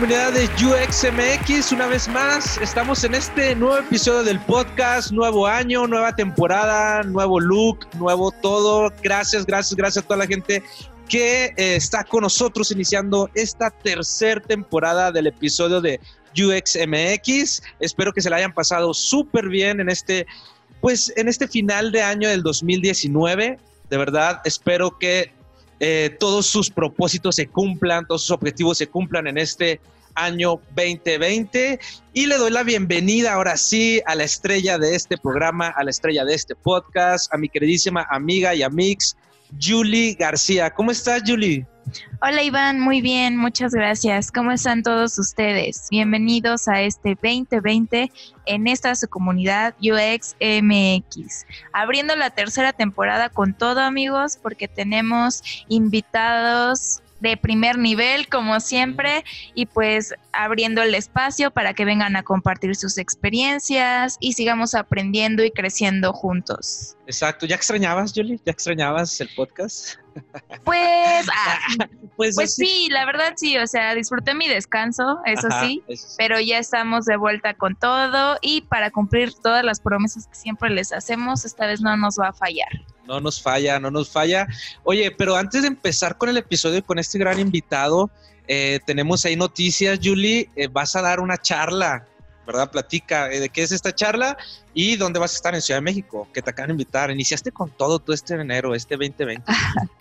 Comunidad de UXMX. Una vez más, estamos en este nuevo episodio del podcast, nuevo año, nueva temporada, nuevo look, nuevo todo. Gracias, gracias, gracias a toda la gente que eh, está con nosotros iniciando esta tercera temporada del episodio de UXMX. Espero que se la hayan pasado súper bien en este, pues, en este final de año del 2019. De verdad, espero que eh, todos sus propósitos se cumplan, todos sus objetivos se cumplan en este año 2020 y le doy la bienvenida ahora sí a la estrella de este programa, a la estrella de este podcast, a mi queridísima amiga y amix, Julie García. ¿Cómo estás, Julie? Hola Iván, muy bien, muchas gracias. ¿Cómo están todos ustedes? Bienvenidos a este 2020 en esta su comunidad UX MX. Abriendo la tercera temporada con todo amigos porque tenemos invitados de primer nivel, como siempre, y pues abriendo el espacio para que vengan a compartir sus experiencias y sigamos aprendiendo y creciendo juntos. Exacto. ¿Ya extrañabas, Julie? ¿Ya extrañabas el podcast? Pues, ah, pues, pues sí, la verdad sí, o sea, disfruté mi descanso, eso, sí, pero ya estamos de vuelta con todo y para cumplir todas las promesas que siempre les hacemos, esta vez no nos va a fallar. No nos falla, no nos falla. Oye, pero antes de empezar con el episodio con este gran invitado, eh, tenemos ahí noticias, Julie, eh, vas a dar una charla ¿verdad? Platica eh, de qué es esta charla y dónde vas a estar en Ciudad de México, que te acaban de invitar. Iniciaste con todo tú este enero, este 2020.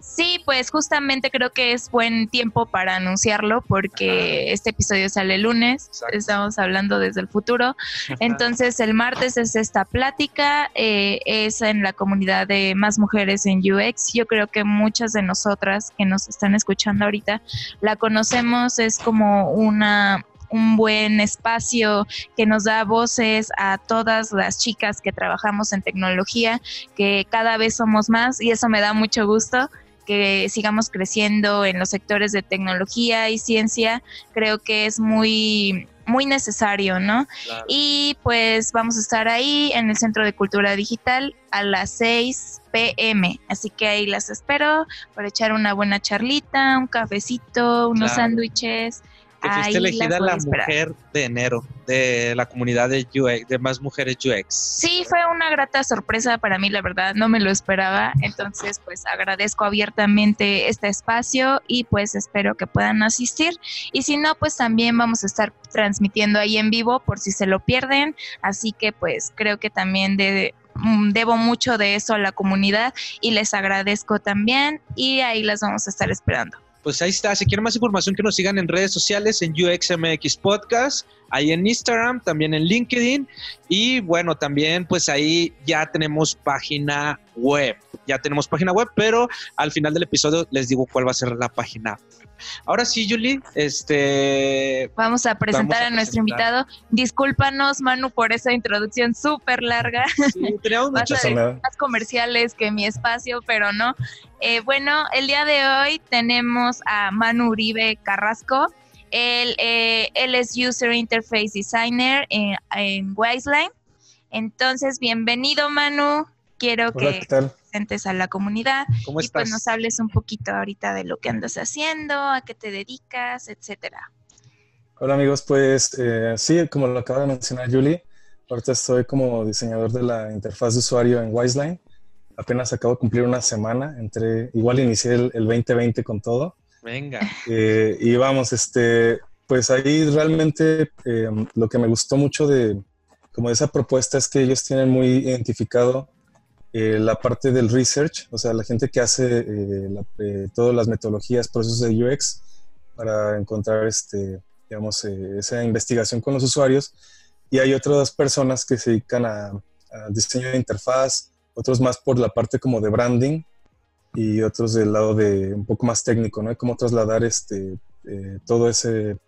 Sí, pues justamente creo que es buen tiempo para anunciarlo porque este episodio sale el lunes, estamos hablando desde el futuro. Entonces el martes es esta plática, eh, es en la comunidad de más mujeres en UX. Yo creo que muchas de nosotras que nos están escuchando ahorita la conocemos, es como una un buen espacio que nos da voces a todas las chicas que trabajamos en tecnología, que cada vez somos más y eso me da mucho gusto que sigamos creciendo en los sectores de tecnología y ciencia, creo que es muy muy necesario, ¿no? Y pues vamos a estar ahí en el Centro de Cultura Digital a las 6 pm, así que ahí las espero para echar una buena charlita, un cafecito, unos sándwiches que fuiste elegida la, mujer de enero de la comunidad de UX, de más mujeres UX. Sí, fue una grata sorpresa para mí, la verdad, no me lo esperaba. Entonces, pues agradezco abiertamente este espacio y pues espero que puedan asistir. Y si no, pues también vamos a estar transmitiendo ahí en vivo por si se lo pierden. Así que pues creo que también de, mm, debo mucho de eso a la comunidad y les agradezco también y ahí las vamos a estar esperando pues ahí está. Si quieren más información, que nos sigan en redes sociales, en UXMX Podcast, ahí en Instagram, también en LinkedIn. Y bueno, también pues ahí ya tenemos página web. Ya tenemos página web, pero al final del episodio les digo cuál va a ser la página. Ahora sí, Julie, este... Vamos a presentar a, nuestro invitado. Discúlpanos, Manu, por esa introducción súper larga. Sí, teníamos muchos más comerciales que mi espacio, pero no. Eh, bueno, el día de hoy tenemos a Manu Uribe Carrasco. Él, eh, él es User Interface Designer en, en Wiseline. Entonces, bienvenido, Manu. Quiero que te presentes a la comunidad y pues nos hables un poquito ahorita de lo que andas haciendo, a qué te dedicas, etcétera. Hola amigos, pues eh, sí, como lo acaba de mencionar Julie, ahorita estoy como diseñador de la interfaz de usuario en Wiseline apenas acabo de cumplir una semana, entre, igual inicié el, 2020 con todo. Venga. Eh, y vamos, este, pues ahí realmente eh, lo que me gustó mucho de como esa propuesta es que ellos tienen muy identificado eh, la parte del research, o sea, la gente que hace eh, todas las metodologías, procesos de UX para encontrar este, digamos, esa investigación con los usuarios. Y hay otras personas que se dedican a, a diseño de interfaz, otros más por la parte como de branding y otros del lado de un poco más técnico, ¿no? Cómo trasladar este, eh, todo ese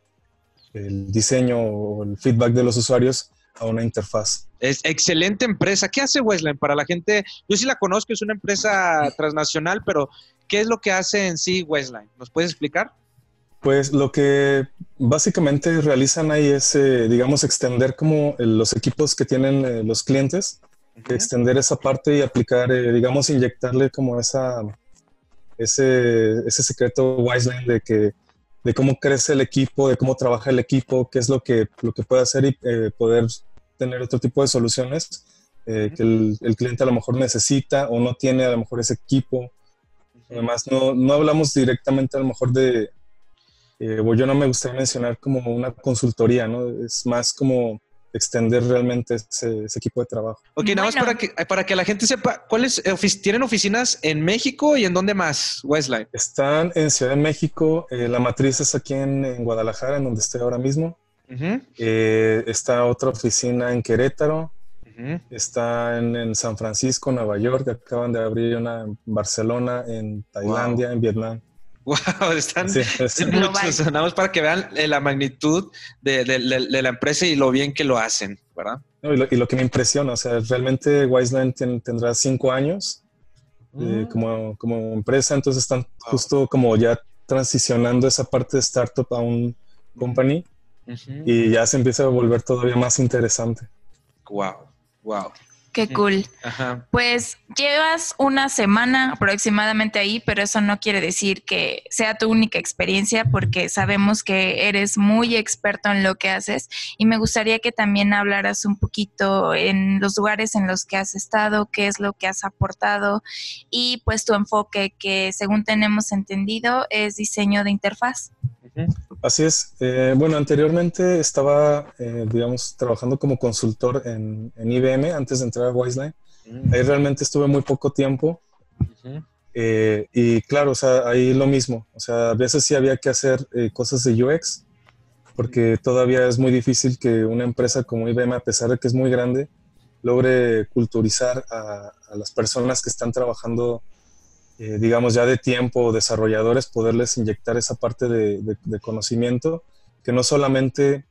el diseño o el feedback de los usuarios a una interfaz. Es excelente empresa. ¿Qué hace Westline para la gente? Yo sí la conozco, es una empresa transnacional, pero ¿qué es lo que hace en sí Westline? ¿Nos puedes explicar? Pues lo que básicamente realizan ahí es, eh, digamos, extender como los equipos que tienen eh, los clientes extender esa parte y aplicar, eh, digamos, inyectarle como esa, ese, ese secreto Wiseline de que de cómo crece el equipo, de cómo trabaja el equipo, qué es lo que, lo que puede hacer y eh, poder tener otro tipo de soluciones eh, que el, cliente a lo mejor necesita o no tiene a lo mejor ese equipo. Además, no, no hablamos directamente a lo mejor de, o yo no me gustaría mencionar como una consultoría, ¿no? Es más como extender realmente ese, equipo de trabajo. Ok, nada más para que, para que la gente sepa, ¿cuáles tienen oficinas en México y en dónde más, Westline? Están en Ciudad de México, eh, la matriz es aquí en, Guadalajara, en donde estoy ahora mismo. Eh, está otra oficina en Querétaro, está en, San Francisco, Nueva York, acaban de abrir una en Barcelona, en Tailandia, en Vietnam. Wow, están muchos, nada para que vean eh, la magnitud de, la empresa y lo bien que lo hacen, ¿verdad? y, lo, que me impresiona, o sea, realmente Wiseline tendrá cinco años eh, mm. como, como, empresa, entonces están justo como ya transicionando esa parte de startup a un company y ya se empieza a volver todavía más interesante. Wow, wow. Qué cool. Pues llevas una semana aproximadamente ahí, pero eso no quiere decir que sea tu única experiencia porque sabemos que eres muy experto en lo que haces y me gustaría que también hablaras un poquito en los lugares en los que has estado, qué es lo que has aportado y pues tu enfoque que según tenemos entendido es diseño de interfaz. Así es. Eh, bueno, anteriormente estaba, eh, digamos, trabajando como consultor en, IBM antes de entrar a Wiseline. Mm. Ahí realmente estuve muy poco tiempo. Eh, y claro, o sea, ahí lo mismo. O sea, a veces sí había que hacer cosas de UX, porque todavía es muy difícil que una empresa como IBM, a pesar de que es muy grande, logre culturizar a, a las personas que están trabajando eh, digamos, ya de tiempo, desarrolladores, poderles inyectar esa parte de, conocimiento que no solamente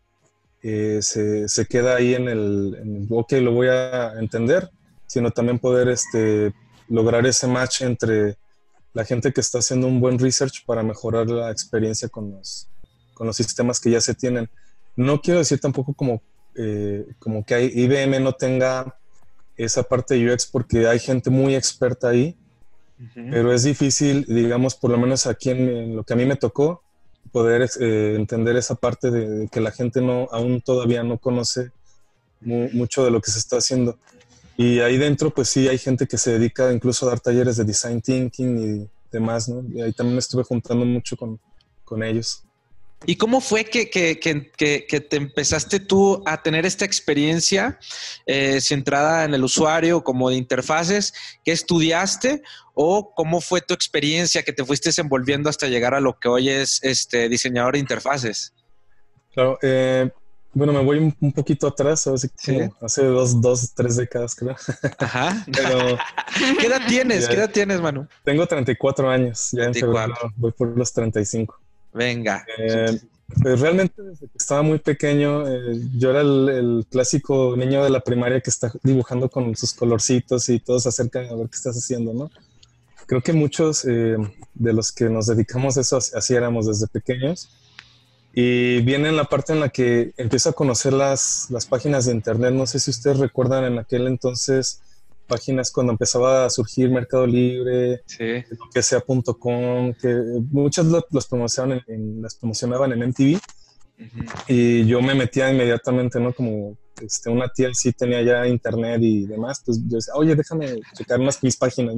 eh, se, se, queda ahí en el, en ok, lo voy a entender, sino también poder este, lograr ese match entre la gente que está haciendo un buen research para mejorar la experiencia con los, con los sistemas que ya se tienen. No quiero decir tampoco como, eh, como que IBM no tenga esa parte de UX porque hay gente muy experta ahí pero es difícil, digamos, por lo menos aquí en, lo que a mí me tocó, poder eh, entender esa parte de, que la gente no aún todavía no conoce mucho de lo que se está haciendo. Y ahí dentro, pues sí, hay gente que se dedica incluso a dar talleres de design thinking y demás, ¿no? Y ahí también me estuve juntando mucho con, con ellos. ¿Y cómo fue que, que, que, te empezaste tú a tener esta experiencia eh, centrada en el usuario como de interfaces? ¿Qué estudiaste? ¿O cómo fue tu experiencia que te fuiste desenvolviendo hasta llegar a lo que hoy es este, diseñador de interfaces? Claro, eh, bueno, me voy un, poquito atrás, hace dos, dos, tres décadas, creo. Ajá. Pero, ¿Qué edad tienes? ¿Qué edad tienes, Manu? Tengo 34 años, ya en febrero voy por los 35. Venga. Eh, pues realmente desde que estaba muy pequeño, eh, yo era el, clásico niño de la primaria que está dibujando con sus colorcitos y todos se acercan a ver qué estás haciendo, ¿no? Creo que muchos eh, de los que nos dedicamos a eso así éramos desde pequeños. Y viene la parte en la que empiezo a conocer las, las páginas de internet. No sé si ustedes recuerdan en aquel entonces páginas cuando empezaba a surgir Mercado Libre, que sea.com, que muchas los promocionaban en, las promocionaban en MTV. Y yo me metía inmediatamente, ¿no? Como este, una tía sí tenía ya internet y demás, pues yo decía, oye, déjame checar más mis páginas,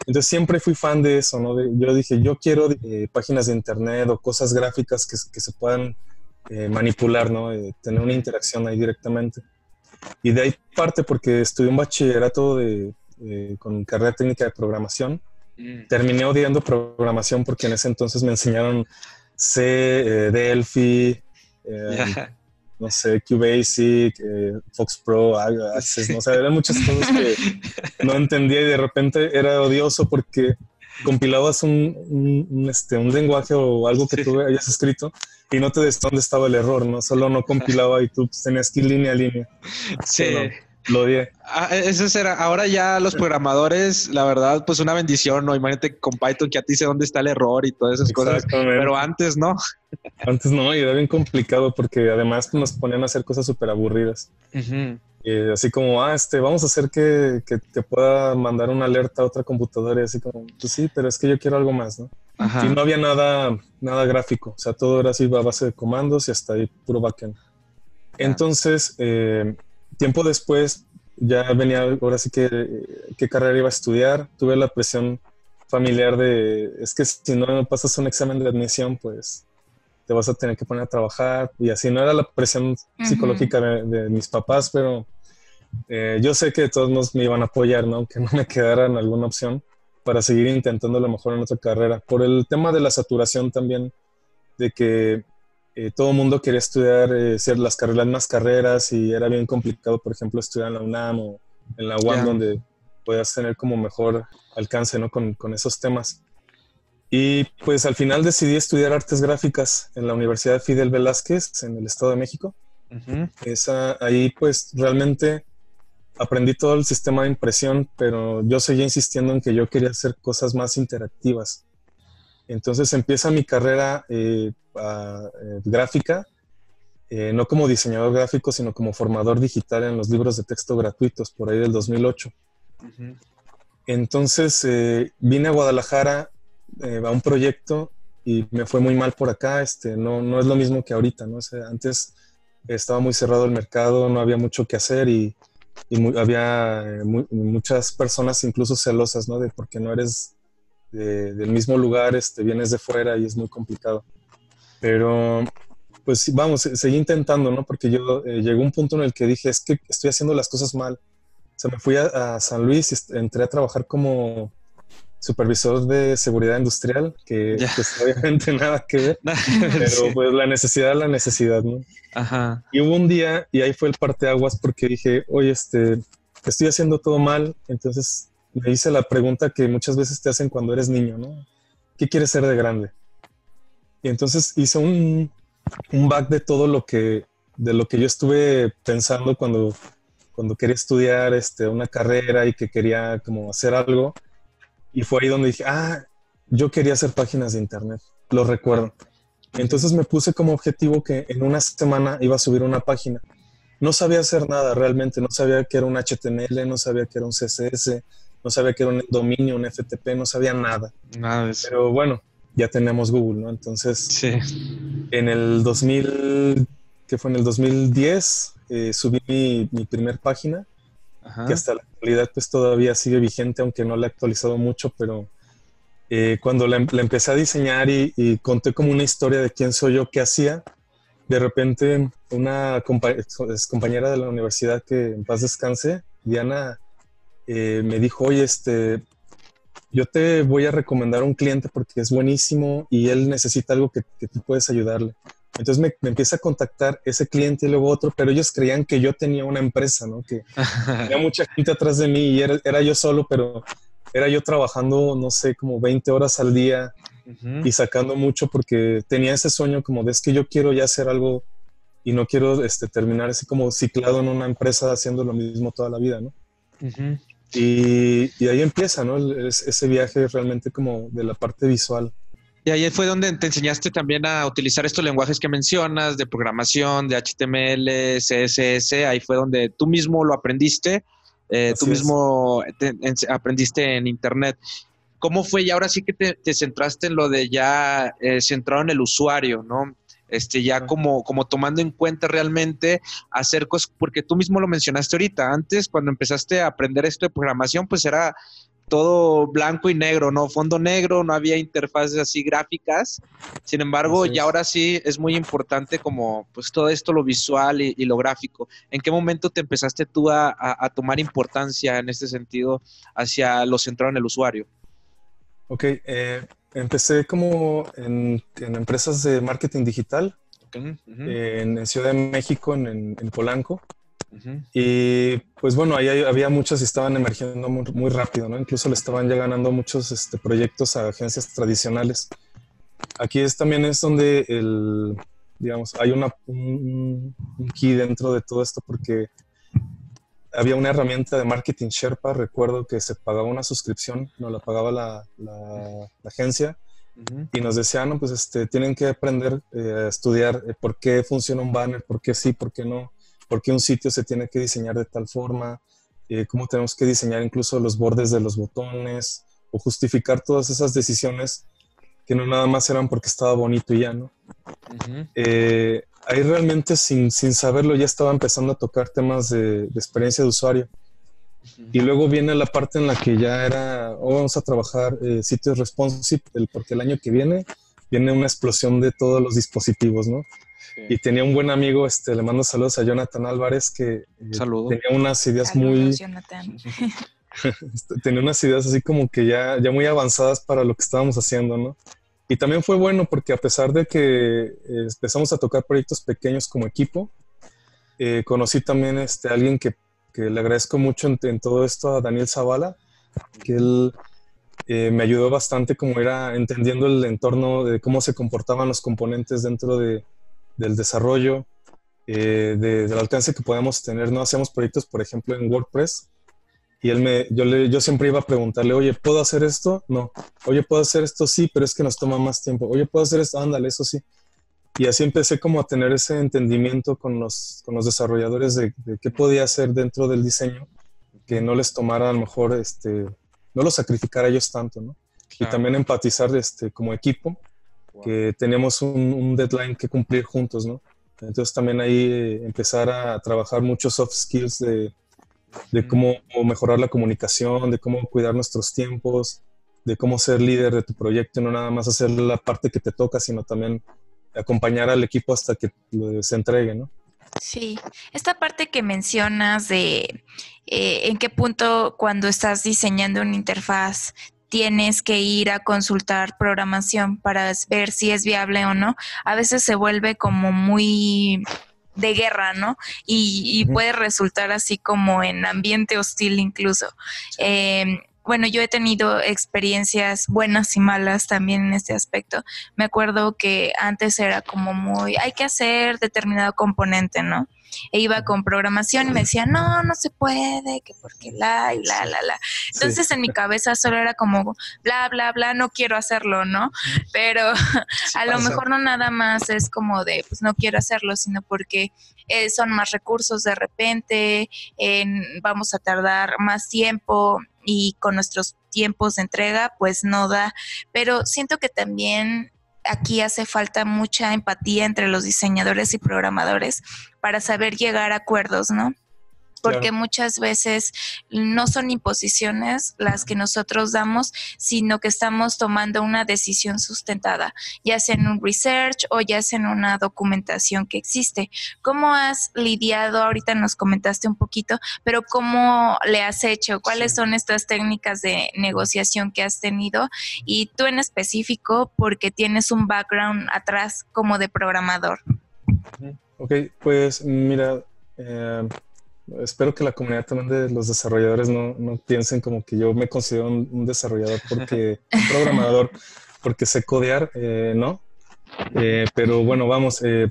Entonces siempre fui fan de eso, ¿no? yo dije, yo quiero eh, páginas de internet o cosas gráficas que, que, se puedan eh, manipular, ¿no? tener una interacción ahí directamente. Y de ahí parte porque estudié un bachillerato de, con carrera técnica de programación. Mm. Terminé odiando programación porque en ese entonces me enseñaron C, Delphi, no sé, QBasic, eh, Fox Pro, Access, no sé, eran muchas cosas que no entendía y de repente era odioso porque compilabas un, este, un lenguaje o algo que tú hayas escrito y no te decía dónde estaba el error, ¿no? Solo no compilaba y tú tenías que ir línea a línea. Sí. Lo odié. Ah, eso será. Ahora ya los programadores, la verdad, pues una bendición, ¿no? Imagínate con Python que a ti sé dónde está el error y todas esas cosas. Pero antes no. Antes no, y era bien complicado porque además nos ponían a hacer cosas súper aburridas. Así como, ah, este, vamos a hacer que, que, te pueda mandar una alerta a otra computadora y así como, pues sí, pero es que yo quiero algo más, ¿no? Y no había nada, nada gráfico, o sea, todo era así a base de comandos y hasta ahí puro backend. Entonces, eh, tiempo después ya venía, ahora sí que qué carrera iba a estudiar. Tuve la presión familiar de, es que si no pasas un examen de admisión, pues te vas a tener que poner a trabajar. Y así no era la presión psicológica de, mis papás, pero eh, yo sé que todos nos me iban a apoyar, ¿no? Que no me quedara en alguna opción para seguir intentando lo mejor en otra carrera. Por el tema de la saturación también, de que eh, todo el mundo quería estudiar, eh, ser las carreras más carreras y era bien complicado, por ejemplo, estudiar en la UNAM o en la UAM, donde puedas tener como mejor alcance ¿no? con, con, esos temas. Y pues al final decidí estudiar artes gráficas en la Universidad Fidel Velázquez, en el Estado de México. Esa, ahí pues realmente aprendí todo el sistema de impresión, pero yo seguía insistiendo en que yo quería hacer cosas más interactivas. Entonces empieza mi carrera eh, eh, gráfica, eh, no como diseñador gráfico, sino como formador digital en los libros de texto gratuitos, por ahí del 2008. Entonces vine a Guadalajara a un proyecto y me fue muy mal por acá. Este, no, no es lo mismo que ahorita, ¿no? antes estaba muy cerrado el mercado, no había mucho que hacer y, había muchas personas incluso celosas, ¿no? De porque no eres del mismo lugar, este, vienes de fuera y es muy complicado. Pero, pues vamos, seguí intentando, ¿no? Porque yo eh, llegó un punto en el que dije, es que estoy haciendo las cosas mal. O sea, me fui a, San Luis y entré a trabajar como supervisor de seguridad industrial, que, obviamente nada que ver, pero pues la necesidad la necesidad, ¿no? Ajá. Y hubo un día, y ahí fue el parteaguas, porque dije, oye, este, estoy haciendo todo mal, entonces me hice la pregunta que muchas veces te hacen cuando eres niño, ¿no? ¿Qué quieres ser de grande? Y entonces hice un, un back de todo lo que, de lo que yo estuve pensando cuando, cuando quería estudiar este, una carrera y que quería como hacer algo. Y fue ahí donde dije, ah, yo quería hacer páginas de internet, lo recuerdo. Entonces me puse como objetivo que en una semana iba a subir una página. No sabía hacer nada realmente, no sabía que era un HTML, no sabía que era un CSS, no sabía que era un dominio, un FTP, no sabía nada. Nada de eso. Pero bueno, ya tenemos Google, ¿no? Entonces, sí. en el 2000, que fue en el 2010, eh, subí mi, primer página, que hasta la actualidad pues todavía sigue vigente, aunque no la he actualizado mucho, pero eh, cuando la, empecé a diseñar y, y, conté como una historia de quién soy yo, qué hacía, de repente una compañera de la universidad que en paz descanse, Diana, eh, me dijo, oye, este, yo te voy a recomendar a un cliente porque es buenísimo y él necesita algo que, tú puedes ayudarle. Entonces me, empieza a contactar ese cliente y luego otro, pero ellos creían que yo tenía una empresa, ¿no? Que había mucha gente atrás de mí y era, yo solo, pero era yo trabajando, no sé, como 20 horas al día y sacando mucho porque tenía ese sueño como de es que yo quiero ya hacer algo y no quiero este, terminar así como ciclado en una empresa haciendo lo mismo toda la vida, ¿no? Y, ahí empieza, ¿no? ese viaje realmente como de la parte visual. Y ahí fue donde te enseñaste también a utilizar estos lenguajes que mencionas, de programación, de HTML, CSS. Ahí fue donde tú mismo lo aprendiste, eh, tú mismo aprendiste en Internet. ¿Cómo fue? Y ahora sí que te, centraste en lo de ya eh, centrado en el usuario, ¿no? este, ya como, como tomando en cuenta realmente hacer cosas, porque tú mismo lo mencionaste ahorita, antes cuando empezaste a aprender esto de programación, pues era todo blanco y negro, ¿no? Fondo negro, no había interfaces así gráficas. Sin embargo, y ahora sí es muy importante como pues todo esto, lo visual y, lo gráfico. ¿En qué momento te empezaste tú a, tomar importancia en este sentido hacia lo centrado en el usuario? Ok, eh, empecé como en, empresas de marketing digital en, Ciudad de México, en Polanco. Y pues bueno, ahí había muchos y estaban emergiendo muy, rápido, ¿no? Incluso le estaban ya ganando muchos este, proyectos a agencias tradicionales. Aquí es, también es donde el, digamos, hay una, un, key dentro de todo esto porque había una herramienta de marketing Sherpa, recuerdo que se pagaba una suscripción, no la pagaba la, la, agencia y nos decían, no, pues este, tienen que aprender eh, a estudiar eh, por qué funciona un banner, por qué sí, por qué no por qué un sitio se tiene que diseñar de tal forma, eh, cómo tenemos que diseñar incluso los bordes de los botones o justificar todas esas decisiones que no nada más eran porque estaba bonito y ya, ¿no? Eh, ahí realmente sin, saberlo ya estaba empezando a tocar temas de, experiencia de usuario. Y luego viene la parte en la que ya era, oh, vamos a trabajar eh, sitios responsive, porque el año que viene viene una explosión de todos los dispositivos, ¿no? Y tenía un buen amigo, este, le mando saludos a Jonathan Álvarez, que eh, tenía unas ideas muy... Este, tenía unas ideas así como que ya, ya muy avanzadas para lo que estábamos haciendo, ¿no? Y también fue bueno porque a pesar de que eh, empezamos a tocar proyectos pequeños como equipo, eh, conocí también este, a alguien que, que, le agradezco mucho en, todo esto, a Daniel Zavala, que él me ayudó bastante como era entendiendo el entorno de cómo se comportaban los componentes dentro de, del desarrollo, eh, del alcance que podemos tener. No hacemos proyectos, por ejemplo, en WordPress. Y él me, yo, le, yo siempre iba a preguntarle, oye, ¿puedo hacer esto? No. Oye, ¿puedo hacer esto? Sí, pero es que nos toma más tiempo. Oye, ¿puedo hacer esto? Ándale, eso sí. Y así empecé como a tener ese entendimiento con los, con los desarrolladores de, qué podía hacer dentro del diseño que no les tomara a lo mejor, este, no lo sacrificara ellos tanto, ¿no? Y también empatizar este, como equipo que tenemos un, deadline que cumplir juntos, ¿no? Entonces también ahí eh, empezar a trabajar muchos soft skills de, de cómo, mejorar la comunicación, de cómo cuidar nuestros tiempos, de cómo ser líder de tu proyecto, no nada más hacer la parte que te toca, sino también acompañar al equipo hasta que se entregue, ¿no? Sí, esta parte que mencionas de eh, en qué punto cuando estás diseñando una interfaz tienes que ir a consultar programación para ver si es viable o no, a veces se vuelve como muy de guerra, ¿no? Y, puede resultar así como en ambiente hostil incluso. Em, bueno, yo he tenido experiencias buenas y malas también en este aspecto. Me acuerdo que antes era como muy, hay que hacer determinado componente, ¿no? e iba con programación y me decía, no, no se puede, que porque la y la, la, la. Entonces en mi cabeza solo era como, bla, bla, bla, no quiero hacerlo, ¿no? Pero a lo mejor no nada más es como de, pues no quiero hacerlo, sino porque eh, son más recursos de repente, vamos a tardar más tiempo y con nuestros tiempos de entrega, pues no da. Pero siento que también aquí hace falta mucha empatía entre los diseñadores y programadores para saber llegar a acuerdos, ¿no? Porque muchas veces no son imposiciones las que nosotros damos, sino que estamos tomando una decisión sustentada, ya sea en un research o ya sea en una documentación que existe. ¿Cómo has lidiado? Ahorita nos comentaste un poquito, pero ¿cómo le has hecho? ¿Cuáles son estas técnicas de negociación que has tenido? Y tú en específico, porque tienes un background atrás como de programador. Ok, pues mira, eh, espero que la comunidad también de los desarrolladores no, no piensen como que yo me considero un, desarrollador porque, un programador, porque sé codear, eh, ¿no? Eh, pero bueno, vamos, eh,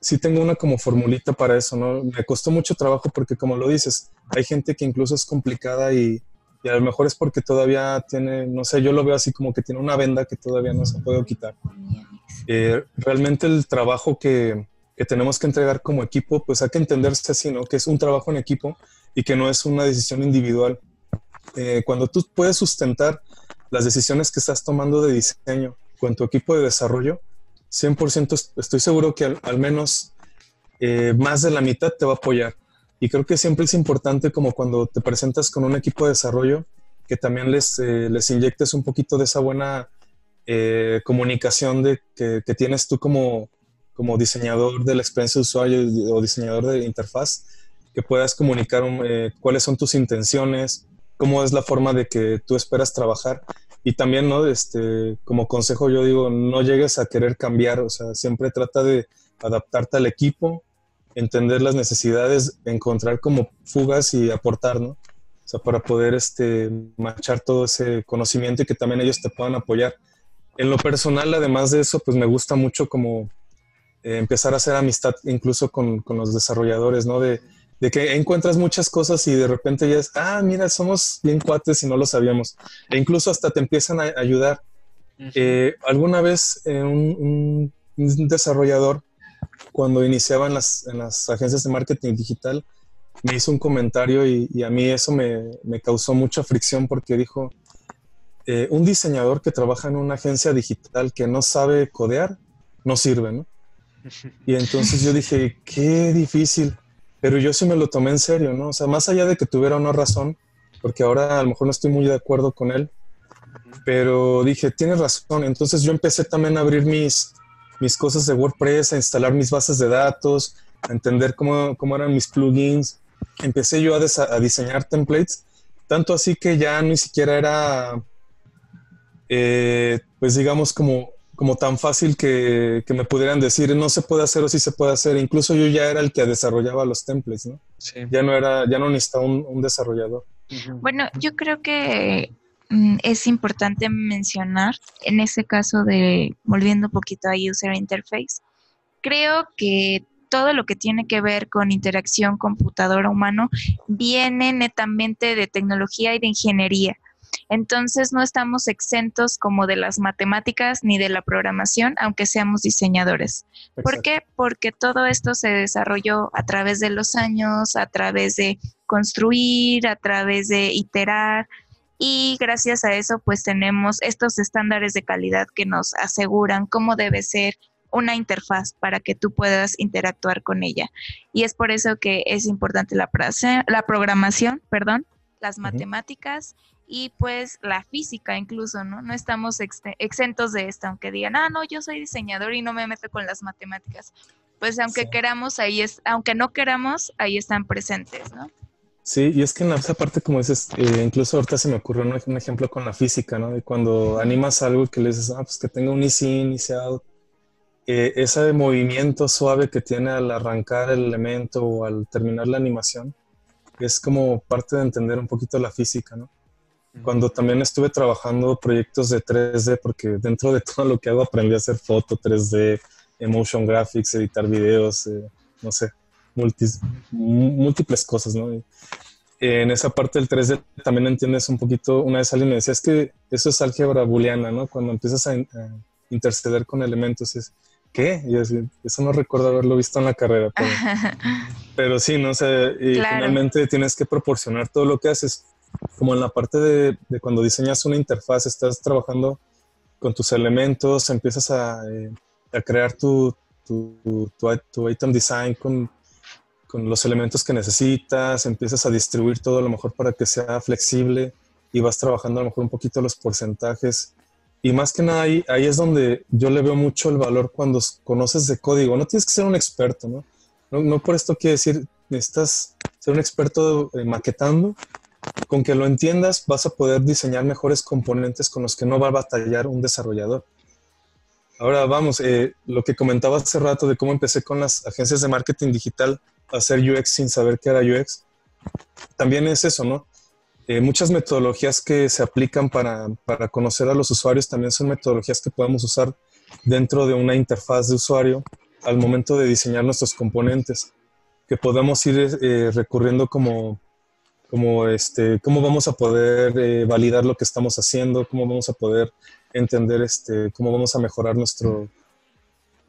sí tengo una como formulita para eso, ¿no? Me costó mucho trabajo porque como lo dices, hay gente que incluso es complicada y, y a lo mejor es porque todavía tiene, no sé, yo lo veo así como que tiene una venda que todavía no se puede quitar. realmente el trabajo que, que tenemos que entregar como equipo, pues hay que entenderse así, ¿no? Que es un trabajo en equipo y que no es una decisión individual. Eh, cuando tú puedes sustentar las decisiones que estás tomando de diseño con tu equipo de desarrollo, 100% estoy seguro que al, menos eh, más de la mitad te va a apoyar. Y creo que siempre es importante como cuando te presentas con un equipo de desarrollo, que también les, eh, les inyectes un poquito de esa buena eh, comunicación de, que, que, tienes tú como, como diseñador de la experiencia de usuario o diseñador de interfaz, que puedas comunicar eh, cuáles son tus intenciones, cómo es la forma de que tú esperas trabajar. Y también, ¿no? Este, como consejo yo digo, no llegues a querer cambiar, o sea, siempre trata de adaptarte al equipo, entender las necesidades, encontrar como fugas y aportar, ¿no? O sea, para poder este, marchar todo ese conocimiento y que también ellos te puedan apoyar. En lo personal, además de eso, pues me gusta mucho como eh, empezar a hacer amistad incluso con, con los desarrolladores, ¿no? De, de, que encuentras muchas cosas y de repente ya es, ah, mira, somos bien cuates y no lo sabíamos. E incluso hasta te empiezan a ayudar. eh, alguna vez eh, un, un, desarrollador, cuando iniciaba en las, en las agencias de marketing digital, me hizo un comentario y, y a mí eso me, me, causó mucha fricción porque dijo, eh, un diseñador que trabaja en una agencia digital que no sabe codear, no sirve, ¿no? Y entonces yo dije, qué difícil, pero yo sí me lo tomé en serio, ¿no? O sea, más allá de que tuviera una razón, porque ahora a lo mejor no estoy muy de acuerdo con él, pero dije, tienes razón, entonces yo empecé también a abrir mis, mis cosas de WordPress, a instalar mis bases de datos, a entender cómo, cómo eran mis plugins, empecé yo a, a, diseñar templates, tanto así que ya ni siquiera era, eh, pues digamos, como, como tan fácil que, que, me pudieran decir, no se puede hacer o sí se puede hacer. Incluso yo ya era el que desarrollaba los templates, ¿no? Sí. Ya no era, ya no necesitaba un, un desarrollador. Bueno, yo creo que mm, es importante mencionar, en ese caso de, volviendo un poquito a User Interface, creo que todo lo que tiene que ver con interacción computadora-humano viene netamente de tecnología y de ingeniería. Entonces no estamos exentos como de las matemáticas ni de la programación, aunque seamos diseñadores. Exacto. ¿Por qué? Porque todo esto se desarrolló a través de los años, a través de construir, a través de iterar, y gracias a eso pues tenemos estos estándares de calidad que nos aseguran cómo debe ser una interfaz para que tú puedas interactuar con ella. Y es por eso que es importante la, la programación, perdón, las uh -huh. matemáticas y pues la física incluso, ¿no? No estamos ex exentos de esto, aunque digan, ah, no, yo soy diseñador y no me meto con las matemáticas. Pues aunque sí. queramos, ahí es, aunque no queramos, ahí están presentes, ¿no? Sí, y es que en esa parte, como dices, eh, incluso ahorita se me ocurrió un, un, ejemplo con la física, ¿no? De cuando animas algo que le dices, ah, pues que tenga un easy in, easy out, eh, ese movimiento suave que tiene al arrancar el elemento o al terminar la animación es como parte de entender un poquito la física, ¿no? Cuando también estuve trabajando proyectos de 3D, porque dentro de todo lo que hago aprendí a hacer foto 3D, emotion graphics, editar videos, eh, no sé, multis, múltiples cosas, ¿no? Y en esa parte del 3D también entiendes un poquito, una vez alguien me decía, es que eso es álgebra booleana, ¿no? Cuando empiezas a, a interceder con elementos, es, ¿qué? Y así, eso no recuerdo haberlo visto en la carrera. Pero, pero sí, ¿no? O sea, y claro. finalmente tienes que proporcionar todo lo que haces. Como en la parte de, de cuando diseñas una interfaz, estás trabajando con tus elementos, empiezas a, eh, a crear tu, tu, tu, tu, item design con, con los elementos que necesitas, empiezas a distribuir todo a lo mejor para que sea flexible y vas trabajando a lo mejor un poquito los porcentajes y más que nada ahí, ahí es donde yo le veo mucho el valor cuando conoces de código. No tienes que ser un experto, ¿no? No, no por esto quiere decir necesitas ser un experto eh, maquetando. Con que lo entiendas vas a poder diseñar mejores componentes con los que no va a batallar un desarrollador. Ahora vamos, eh, lo que comentaba hace rato de cómo empecé con las agencias de marketing digital a hacer UX sin saber qué era UX, también es eso, ¿no? Eh, muchas metodologías que se aplican para, para, conocer a los usuarios también son metodologías que podemos usar dentro de una interfaz de usuario al momento de diseñar nuestros componentes, que podemos ir eh, recurriendo como, como este, cómo vamos a poder eh, validar lo que estamos haciendo, cómo vamos a poder entender este, cómo vamos a mejorar nuestro,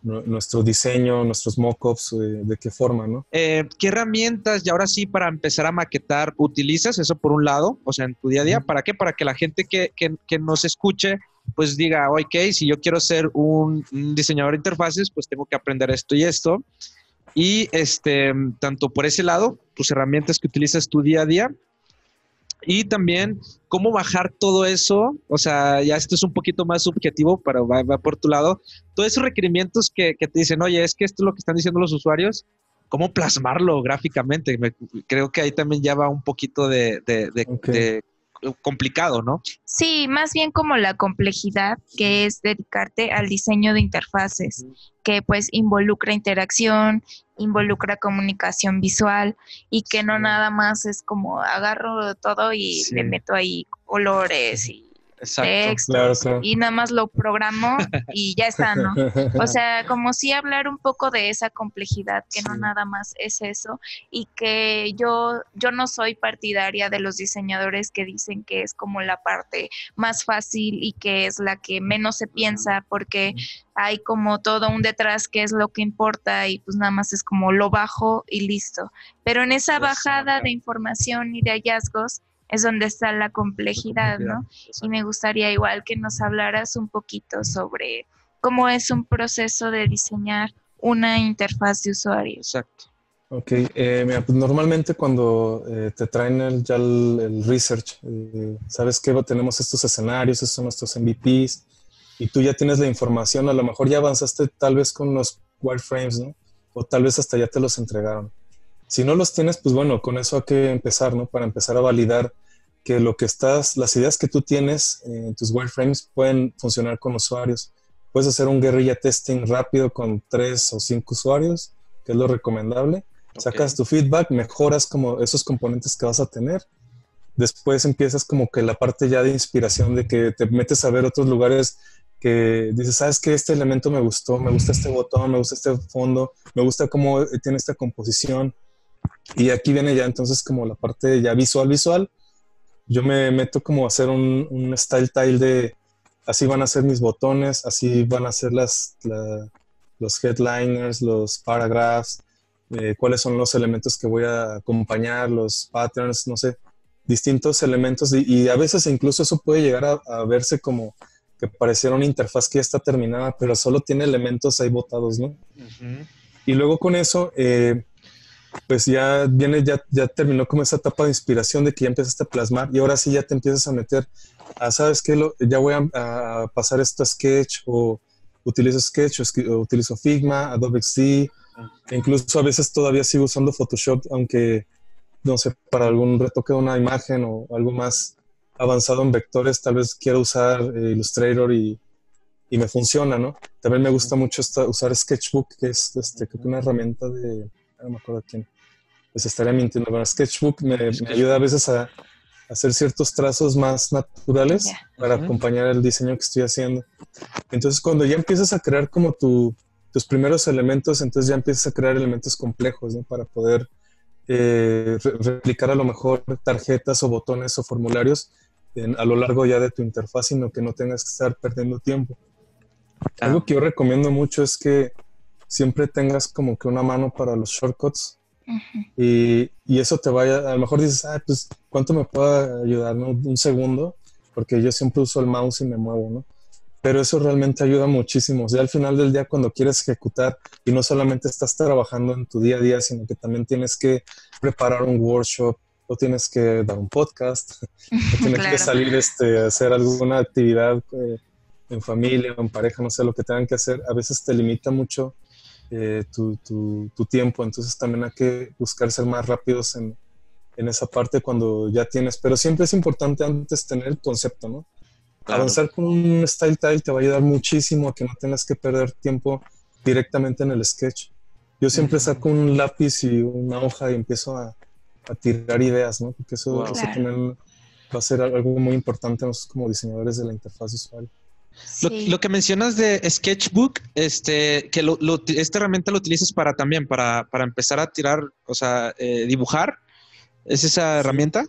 nuestro diseño, nuestros mockups, eh, de qué forma, ¿no? Eh, ¿Qué herramientas, y ahora sí, para empezar a maquetar, utilizas eso por un lado, o sea, en tu día a día? ¿Para qué? Para que la gente que, que, que nos escuche, pues diga, ok, si yo quiero ser un, un, diseñador de interfaces, pues tengo que aprender esto y esto. Y este, tanto por ese lado, tus herramientas que utilizas tu día a día, Y también cómo bajar todo eso, o sea, ya esto es un poquito más subjetivo, pero va, por tu lado, todos esos requerimientos que, te dicen, oye, es que esto es lo que están diciendo los usuarios, ¿cómo plasmarlo gráficamente? creo que ahí también ya va un poquito de, de complicado, ¿no? Sí, más bien como la complejidad que es dedicarte al diseño de interfaces, que pues involucra interacción, involucra comunicación visual y que no nada más es como agarro todo y le meto ahí colores y Exacto, y nada más lo programo y ya está, ¿no? O sea, como si hablar un poco de esa complejidad, que no nada más es eso y que yo, yo no soy partidaria de los diseñadores que dicen que es como la parte más fácil y que es la que menos se piensa porque hay como todo un detrás que es lo que importa y pues nada más es como lo bajo y listo. Pero en esa bajada de información y de hallazgos, es donde está la complejidad, ¿no? Y me gustaría igual que nos hablaras un poquito sobre cómo es un proceso de diseñar una interfaz de usuario. Exacto. Ok, eh, mira, pues normalmente cuando eh, te traen el, ya el, research, eh, sabes que tenemos estos escenarios, estos son nuestros MVPs, y tú ya tienes la información, a lo mejor ya avanzaste tal vez con los wireframes, ¿no? O tal vez hasta ya te los entregaron. Si no los tienes, pues bueno, con eso hay que empezar, ¿no? Para empezar a validar que lo que estás, las ideas que tú tienes en tus wireframes pueden funcionar con usuarios. Puedes hacer un guerrilla testing rápido con tres o cinco usuarios, que es lo recomendable. Sacas tu feedback, mejoras como esos componentes que vas a tener. Después empiezas como que la parte ya de inspiración de que te metes a ver otros lugares que dices, sabes que este elemento me gustó, me gusta este botón, me gusta este fondo, me gusta cómo tiene esta composición y aquí viene ya entonces como la parte ya visual, visual. Yo me meto como a hacer un, style tile de así van a ser mis botones, así van a ser las, los headliners, los paragraphs, eh, cuáles son los elementos que voy a acompañar, los patterns, no sé, distintos elementos y, a veces incluso eso puede llegar a, verse como que pareciera una interfaz que ya está terminada, pero solo tiene elementos ahí botados, ¿no? Y luego con eso eh, pues ya viene, ya, ya terminó como esa etapa de inspiración de que ya empezaste a plasmar y ahora sí ya te empiezas a meter a, ¿sabes qué? ya voy a, pasar esto a Sketch o utilizo Sketch o, utilizo Figma, Adobe XD, e incluso a veces todavía sigo usando Photoshop, aunque, no sé, para algún retoque de una imagen o algo más avanzado en vectores, tal vez quiero usar eh, Illustrator y, y, me funciona, ¿no? También me gusta mucho usar Sketchbook, que es este, una herramienta de no me acuerdo quién, pues estaría mintiendo, pero Sketchbook me, ayuda a veces a, hacer ciertos trazos más naturales para acompañar el diseño que estoy haciendo. Entonces, cuando ya empiezas a crear como tu, tus primeros elementos, entonces ya empiezas a crear elementos complejos ¿no? para poder eh, replicar a lo mejor tarjetas o botones o formularios a lo largo ya de tu interfaz, sino que no tengas que estar perdiendo tiempo. Algo que yo recomiendo mucho es que siempre tengas como que una mano para los shortcuts. y, y, eso te vaya, a lo mejor dices, ah, pues, ¿cuánto me puede ayudar? No? Un segundo, porque yo siempre uso el mouse y me muevo, ¿no? Pero eso realmente ayuda muchísimo. O sea, al final del día, cuando quieres ejecutar y no solamente estás trabajando en tu día a día, sino que también tienes que preparar un workshop, o tienes que dar un podcast, o tienes que salir este, a hacer alguna actividad eh, en familia en pareja, no sé, lo que tengan que hacer, a veces te limita mucho eh, tu, tu, tiempo. Entonces también hay que buscar ser más rápidos en, en, esa parte cuando ya tienes. Pero siempre es importante antes tener el concepto, ¿no? Avanzar con un style tile te va a ayudar muchísimo a que no tengas que perder tiempo directamente en el sketch. Yo siempre saco un lápiz y una hoja y empiezo a, a tirar ideas, ¿no? Porque eso, también va a ser algo muy importante nosotros como diseñadores de la interfaz usuario. Lo, que mencionas de Sketchbook, este, que lo, esta herramienta lo utilizas para también, para, para empezar a tirar, o sea, eh, dibujar. ¿Es esa herramienta?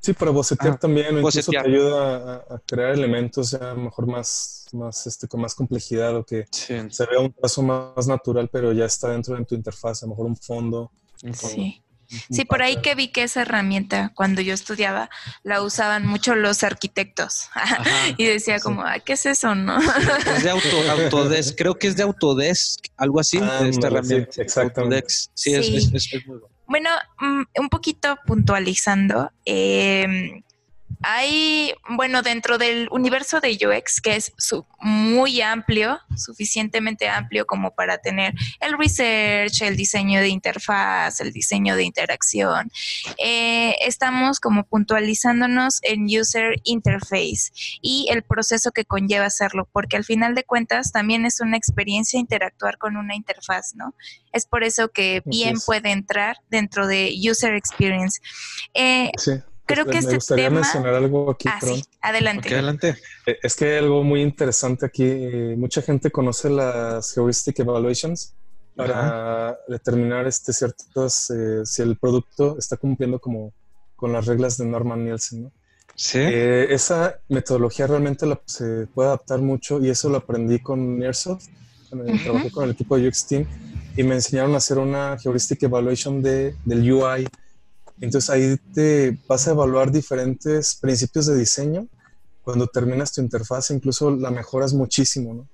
Sí, para bocetear ah, también. Incluso te ayuda a, crear elementos ya mejor más, más este, con más complejidad o que se vea un paso más natural, pero ya está dentro de tu interfaz, a lo mejor un fondo. sí. Sí, por ahí que vi que esa herramienta, cuando yo estudiaba, la usaban mucho los arquitectos. y decía como, ¿qué es eso, no? Es de Autodesk, creo que es de Autodesk, algo así, esta herramienta. exactamente. Sí, Es, muy bueno. Bueno, mm, un poquito puntualizando, em, hay, bueno, dentro del universo de UX, que es muy amplio, suficientemente amplio como para tener el research, el diseño de interfaz, el diseño de interacción, eh, estamos como puntualizándonos en user interface y el proceso que conlleva hacerlo, porque al final de cuentas también es una experiencia interactuar con una interfaz, ¿no? Es por eso que bien puede entrar dentro de user experience. Eh, sí creo que me este gustaría mencionar algo aquí. Ah, sí. Adelante. adelante. Eh, es que hay algo muy interesante aquí. Eh, mucha gente conoce las heuristic evaluations para determinar este ciertos eh, si el producto está cumpliendo como con las reglas de Norman Nielsen. ¿no? Sí. esa metodología realmente la, se puede adaptar mucho y eso lo aprendí con Airsoft. Trabajé con el equipo de UX Team y me enseñaron a hacer una heuristic evaluation de, del UI entonces ahí te vas a evaluar diferentes principios de diseño. Cuando terminas tu interfaz, incluso la mejoras muchísimo, ¿no?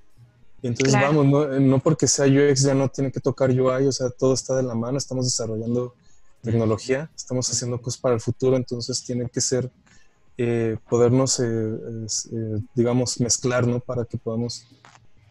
Y entonces vamos, no, porque sea UX ya no tiene que tocar UI, o sea, todo está de la mano, estamos desarrollando tecnología, estamos haciendo cosas para el futuro, entonces tiene que ser eh, podernos, eh, eh, digamos, mezclar, ¿no? Para que podamos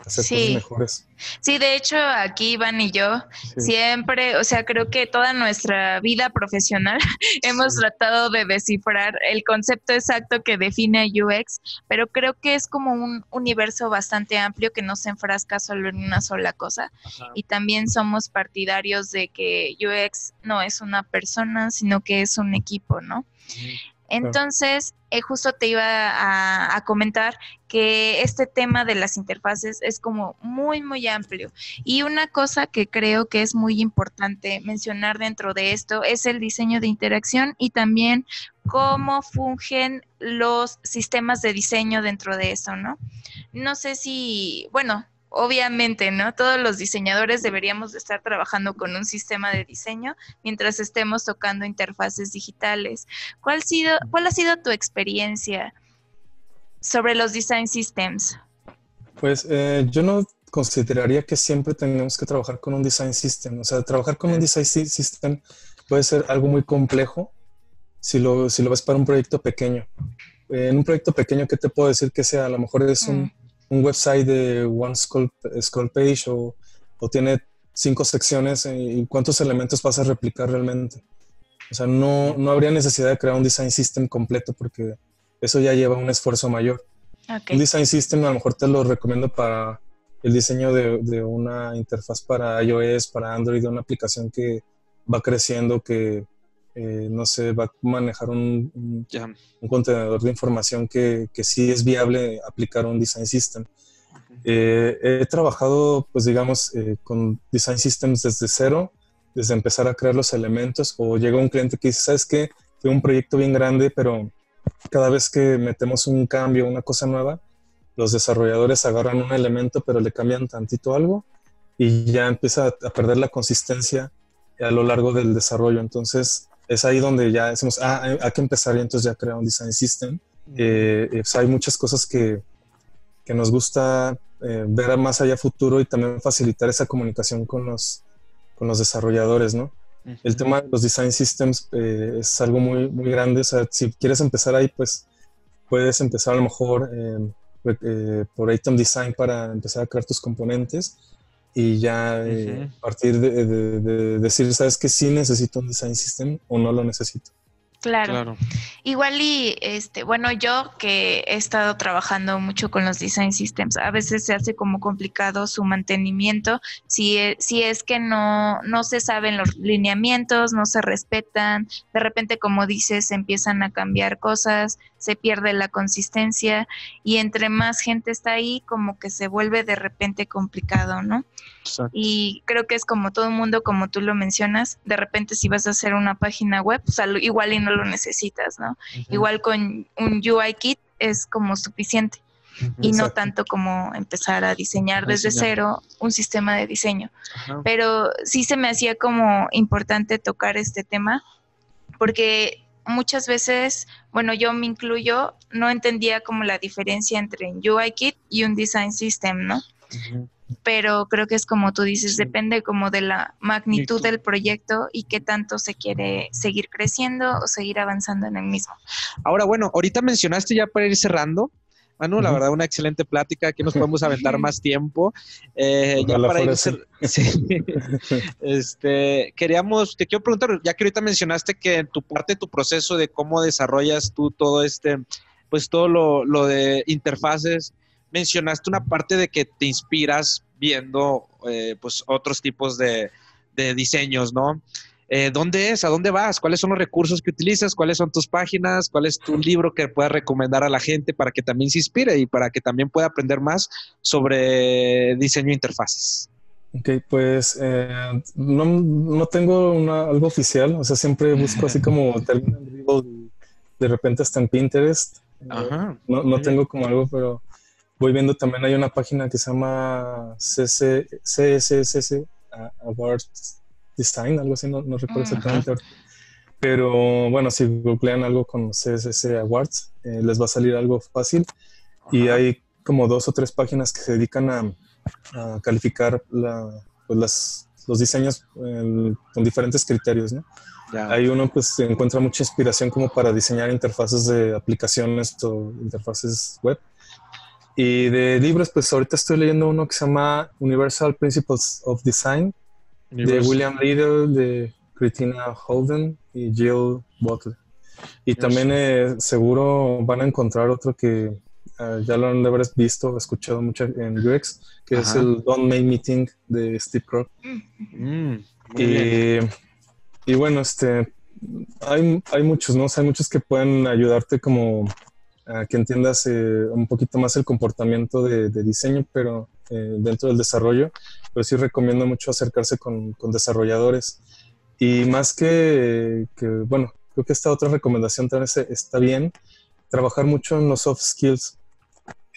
sí. mejores. Sí, de hecho, aquí Iván y yo siempre, o sea, creo que toda nuestra vida profesional hemos tratado de descifrar el concepto exacto que define a UX, pero creo que es como un universo bastante amplio que no se enfrasca solo en una sola cosa. Y también somos partidarios de que UX no es una persona, sino que es un equipo, ¿no? Entonces, eh, justo te iba a, comentar que este tema de las interfaces es como muy, muy amplio. Y una cosa que creo que es muy importante mencionar dentro de esto es el diseño de interacción y también cómo fungen los sistemas de diseño dentro de eso, ¿no? No sé si, bueno, obviamente, ¿no? Todos los diseñadores deberíamos de estar trabajando con un sistema de diseño mientras estemos tocando interfaces digitales. ¿Cuál, sido, cuál ha sido tu experiencia sobre los design systems? Pues eh, yo no consideraría que siempre tenemos que trabajar con un design system. O sea, trabajar con un design system puede ser algo muy complejo si lo, si lo ves para un proyecto pequeño. En un proyecto pequeño, ¿qué te puedo decir que sea? A lo mejor es un mm un website de One Scroll, Page o, tiene cinco secciones eh, y cuántos elementos vas a replicar realmente. O sea, no, no habría necesidad de crear un design system completo porque eso ya lleva un esfuerzo mayor. Un design system a lo mejor te lo recomiendo para el diseño de, de, una interfaz para iOS, para Android, de una aplicación que va creciendo, que eh, no sé, va a manejar un, un, contenedor de información que, que, sí es viable aplicar un design system. Eh, he trabajado, pues digamos, eh, con design systems desde cero, desde empezar a crear los elementos, o llega un cliente que dice, ¿sabes qué? Tengo un proyecto bien grande, pero cada vez que metemos un cambio, una cosa nueva, los desarrolladores agarran un elemento, pero le cambian tantito algo y ya empieza a perder la consistencia a lo largo del desarrollo. Entonces, es ahí donde ya decimos, ah, hay, que empezar y entonces ya crear un design system. Eh, eh, pues hay muchas cosas que, que nos gusta eh, ver más allá futuro y también facilitar esa comunicación con los, con los desarrolladores, ¿no? El tema de los design systems es algo muy, muy grande. O sea, si quieres empezar ahí, pues puedes empezar a lo mejor por item design para empezar a crear tus componentes y ya eh, a partir de, decir, ¿sabes que Sí necesito un design system o no lo necesito. Claro. Igual y, este, bueno, yo que he estado trabajando mucho con los design systems, a veces se hace como complicado su mantenimiento si, e, si es que no, no se saben los lineamientos, no se respetan, de repente, como dices, empiezan a cambiar cosas, se pierde la consistencia y entre más gente está ahí, como que se vuelve de repente complicado, ¿no? Y creo que es como todo el mundo, como tú lo mencionas, de repente si vas a hacer una página web, igual y no lo necesitas, ¿no? Igual con un UI kit es como suficiente. y no tanto como empezar a diseñar desde cero un sistema de diseño. Pero sí se me hacía como importante tocar este tema porque muchas veces, bueno, yo me incluyo, no entendía como la diferencia entre un UI kit y un design system, ¿no? pero creo que es como tú dices, depende como de la magnitud del proyecto y qué tanto se quiere seguir creciendo o seguir avanzando en el mismo. Ahora, bueno, ahorita mencionaste ya para ir cerrando, Manu, la verdad, una excelente plática. que nos podemos aventar más tiempo. Eh, ya para ir sí. este, queríamos, te quiero preguntar, ya que ahorita mencionaste que en tu parte, tu proceso de cómo desarrollas tú todo este, pues todo lo, lo de interfaces, mencionaste una parte de que te inspiras viendo eh, pues otros tipos de, de diseños, ¿no? Eh, ¿dónde es? ¿A dónde vas? ¿Cuáles son los recursos que utilizas? ¿Cuáles son tus páginas? ¿Cuál es tu libro que puedas recomendar a la gente para que también se inspire y para que también pueda aprender más sobre diseño de interfaces? Ok, pues eh, no, no, tengo algo oficial, o sea, siempre busco así como de repente hasta en Pinterest. Ajá. No, no tengo como algo, pero voy viendo también hay una página que se llama CSS Awards Design, algo así, no, recuerdo exactamente. Pero bueno, si googlean algo con CSS Awards, eh, les va a salir algo fácil. Y hay como dos o tres páginas que se dedican a, calificar pues los diseños con diferentes criterios. ¿no? Hay uno pues encuentra mucha inspiración como para diseñar interfaces de aplicaciones o interfaces web. Y de libros, pues ahorita estoy leyendo uno que se llama Universal Principles of Design, de William Liddell, de Christina Holden y Jill Butler. Y también eh, seguro van a encontrar otro que eh, ya lo han de haber visto, escuchado mucho en UX, que es el Don't Make Meeting de Steve Krog. Mm, y, y, bueno, este, hay, hay muchos, ¿no? hay muchos que pueden ayudarte como a que entiendas eh, un poquito más el comportamiento de, de diseño, pero dentro del desarrollo pero sí recomiendo mucho acercarse con, desarrolladores. Y más que, bueno, creo que esta otra recomendación también está bien, trabajar mucho en los soft skills.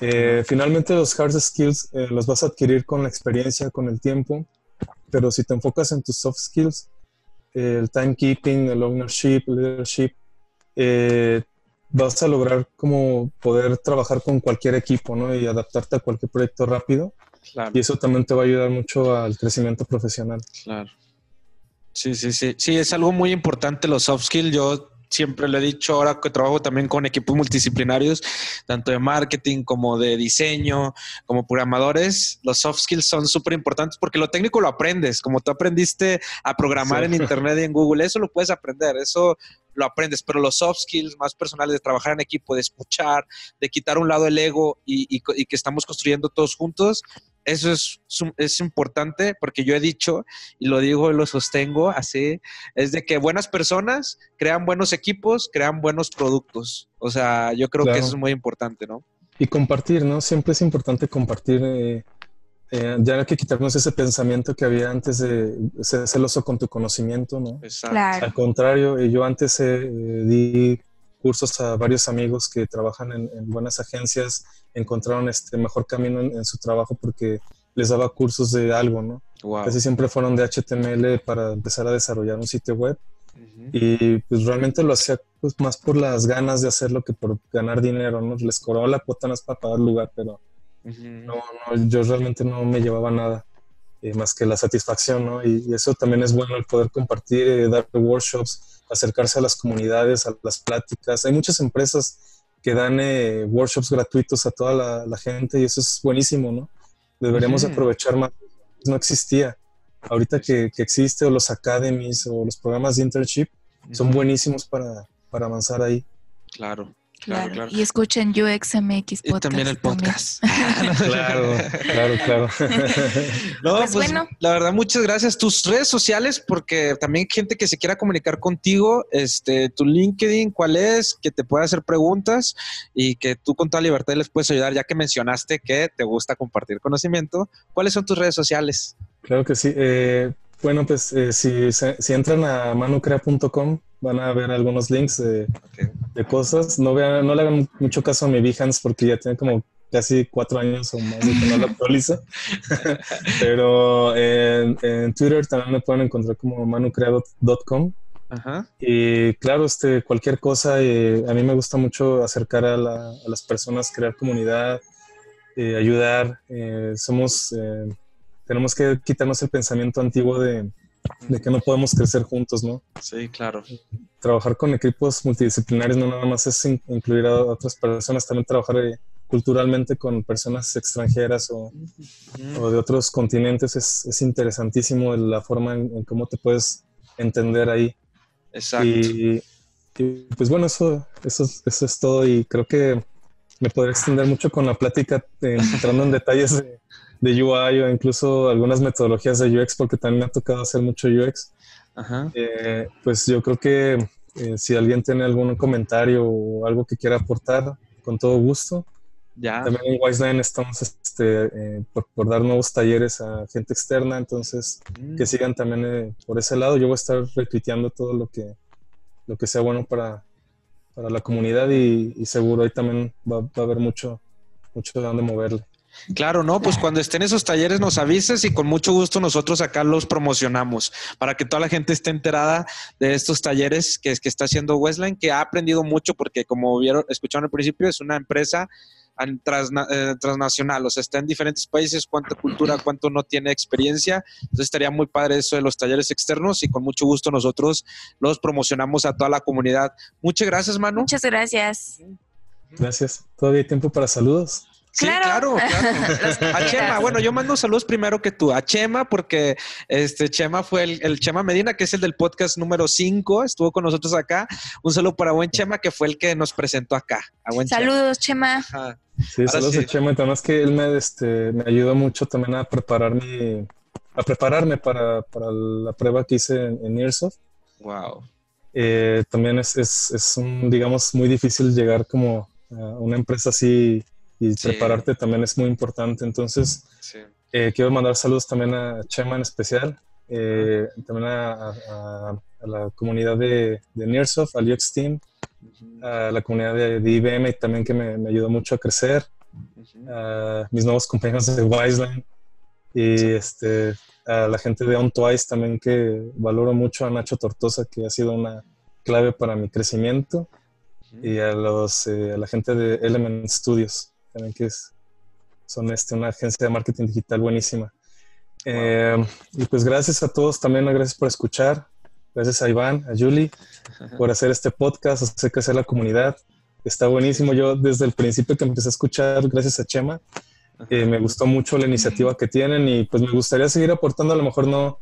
Eh, finalmente los hard skills eh, los vas a adquirir con la experiencia, con el tiempo, pero si te enfocas en tus soft skills, el timekeeping, el ownership, leadership, eh, vas a lograr como poder trabajar con cualquier equipo ¿no? y adaptarte a cualquier proyecto rápido y eso también te va a ayudar mucho al crecimiento profesional. Claro. Sí, sí, sí. Sí, es algo muy importante los soft skills. Yo siempre le he dicho ahora que trabajo también con equipos multidisciplinarios, tanto de marketing como de diseño, como programadores, los soft skills son súper importantes porque lo técnico lo aprendes, como tú aprendiste a programar en Internet y en Google, eso lo puedes aprender, eso lo aprendes, pero los soft skills más personales de trabajar en equipo, de escuchar, de quitar un lado el ego y, y que estamos construyendo todos juntos, eso es, es importante porque yo he dicho y lo digo y lo sostengo así, es de que buenas personas crean buenos equipos, crean buenos productos. O sea, yo creo que eso es muy importante, ¿no? Y compartir, ¿no? Siempre es importante compartir. Eh, eh, ya hay que quitarnos ese pensamiento que había antes de ser celoso con tu conocimiento, ¿no? Exacto. Al contrario, eh, yo antes di cursos a varios amigos que trabajan en, buenas agencias, encontraron este mejor camino en, su trabajo porque les daba cursos de algo, ¿no? Casi siempre fueron de HTML para empezar a desarrollar un sitio web. Y pues realmente lo hacía pues más por las ganas de hacerlo que por ganar dinero, ¿no? Les cobraba la cuota más para pagar lugar, pero no, no, yo realmente no me llevaba nada. Eh, más que la satisfacción, ¿no? Y, eso también es bueno el poder compartir, eh, dar workshops, acercarse a las comunidades, a las pláticas. Hay muchas empresas que dan eh, workshops gratuitos a toda la, gente y eso es buenísimo, ¿no? Deberíamos aprovechar más. No existía. Ahorita que, existe, o los academies o los programas de internship, son buenísimos para, para avanzar ahí. Claro. Claro, Y escuchen UXMX Podcast. Y también el podcast. claro, claro, claro. no, pues, pues, bueno. La verdad, muchas gracias. Tus redes sociales, porque también gente que se quiera comunicar contigo, este, tu LinkedIn, ¿cuál es? Que te pueda hacer preguntas y que tú con toda libertad les puedes ayudar, ya que mencionaste que te gusta compartir conocimiento. ¿Cuáles son tus redes sociales? Claro que sí. Eh, bueno, pues eh, si, si entran a manucrea.com van a ver algunos links de, cosas. No, vean, no le hagan mucho caso a mi Behance porque ya tiene como casi cuatro años o más de que no lo actualiza. Pero en, Twitter también me pueden encontrar como manucreado.com. Y claro, este, cualquier cosa, eh, a mí me gusta mucho acercar a, las personas, crear comunidad, eh, ayudar. Eh, somos, eh, tenemos que quitarnos el pensamiento antiguo de, de, que no podemos crecer juntos, ¿no? Sí, claro. Trabajar con equipos multidisciplinarios no nada más es incluir a otras personas, también trabajar culturalmente con personas extranjeras o, o de otros continentes es, es, interesantísimo la forma en, cómo te puedes entender ahí. Exacto. Y, y, pues bueno, eso, eso, eso es todo y creo que me podría extender mucho con la plática eh, entrando en detalles de, de, UI o incluso algunas metodologías de UX porque también me ha tocado hacer mucho UX. Ajá. Eh, pues yo creo que eh, si alguien tiene algún comentario o algo que quiera aportar, con todo gusto. Ya. También en Wiseline estamos este, eh, por, por, dar nuevos talleres a gente externa, entonces mm. que sigan también eh, por ese lado. Yo voy a estar retuiteando todo lo que, lo que sea bueno para, para la comunidad y, y, seguro ahí también va, va, a haber mucho, mucho de dónde moverle. Claro, no, pues cuando estén esos talleres nos avises y con mucho gusto nosotros acá los promocionamos para que toda la gente esté enterada de estos talleres que, que está haciendo Westline, que ha aprendido mucho porque como vieron, escucharon al principio, es una empresa Transna, eh, transnacional, o sea, está en diferentes países, cuánta cultura, cuánto no tiene experiencia. Entonces estaría muy padre eso de los talleres externos y con mucho gusto nosotros los promocionamos a toda la comunidad. Muchas gracias, Manu. Muchas gracias. Gracias. ¿Todavía hay tiempo para saludos? Sí, claro, claro. a Chema, bueno, yo mando saludos primero que tú. A Chema, porque este Chema fue el, el Chema Medina, que es el del podcast número 5, estuvo con nosotros acá. Un saludo para buen Chema, que fue el que nos presentó acá. A buen saludos, Chema. Chema. Sí, Ahora saludos sí. a Chema. Además que él me, este, me ayudó mucho también a preparar mi, a prepararme para, para la prueba que hice en, en Airsoft. Wow. Eh, también es, es, es un, digamos, muy difícil llegar como a una empresa así y sí. prepararte también es muy importante. Entonces, sí. eh, quiero mandar saludos también a Chema en especial, eh, también a, a, a, la comunidad de, de Nearsoft, al UX Team, uh -huh. a la comunidad de, de, IBM también que me, me ayudó mucho a crecer, uh -huh. a mis nuevos compañeros de Wiseline y sí. este, a la gente de On Twice también que valoro mucho, a Nacho Tortosa que ha sido una clave para mi crecimiento y a, los, eh, a la gente de Element Studios también que es, son este, una agencia de marketing digital buenísima. Wow. Eh, y pues gracias a todos también, gracias por escuchar, gracias a Iván, a Julie, por hacer este podcast, hacer crecer la comunidad. Está buenísimo. Yo desde el principio que empecé a escuchar, gracias a Chema, eh, me gustó mucho la iniciativa que tienen y pues me gustaría seguir aportando, a lo mejor no,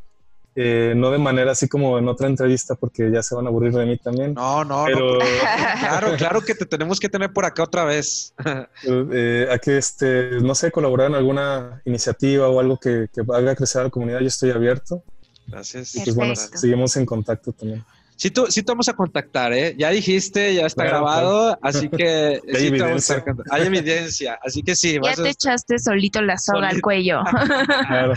eh, no de manera así como en otra entrevista, porque ya se van a aburrir de mí también. No, no, pero... no. claro, claro que te tenemos que tener por acá otra vez. eh, a que, este, no sé, colaborar en alguna iniciativa o algo que, que haga crecer a la comunidad, yo estoy abierto. Gracias. Y pues bueno, seguimos en contacto también. Sí, tú, sí te vamos a contactar, ¿eh? Ya dijiste, ya está claro, grabado, claro. así que hay, sí evidencia. hay evidencia. Así que sí. Ya te a... echaste solito la soga solito. al cuello. Claro.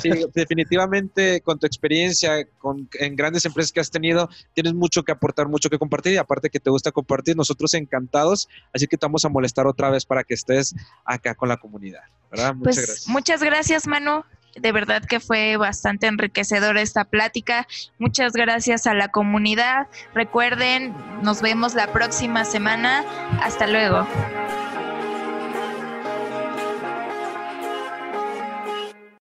sí, definitivamente con tu experiencia, con, en grandes empresas que has tenido, tienes mucho que aportar, mucho que compartir y aparte que te gusta compartir, nosotros encantados, así que te vamos a molestar otra vez para que estés acá con la comunidad, ¿verdad? Muchas pues, gracias. Muchas gracias, Manu de verdad que fue bastante enriquecedora esta plática. Muchas gracias a la comunidad. Recuerden, nos vemos la próxima semana. Hasta luego.